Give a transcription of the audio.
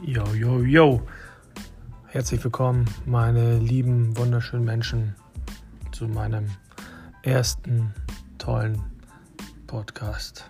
Yo, yo, yo. Herzlich willkommen, meine lieben, wunderschönen Menschen, zu meinem ersten tollen Podcast.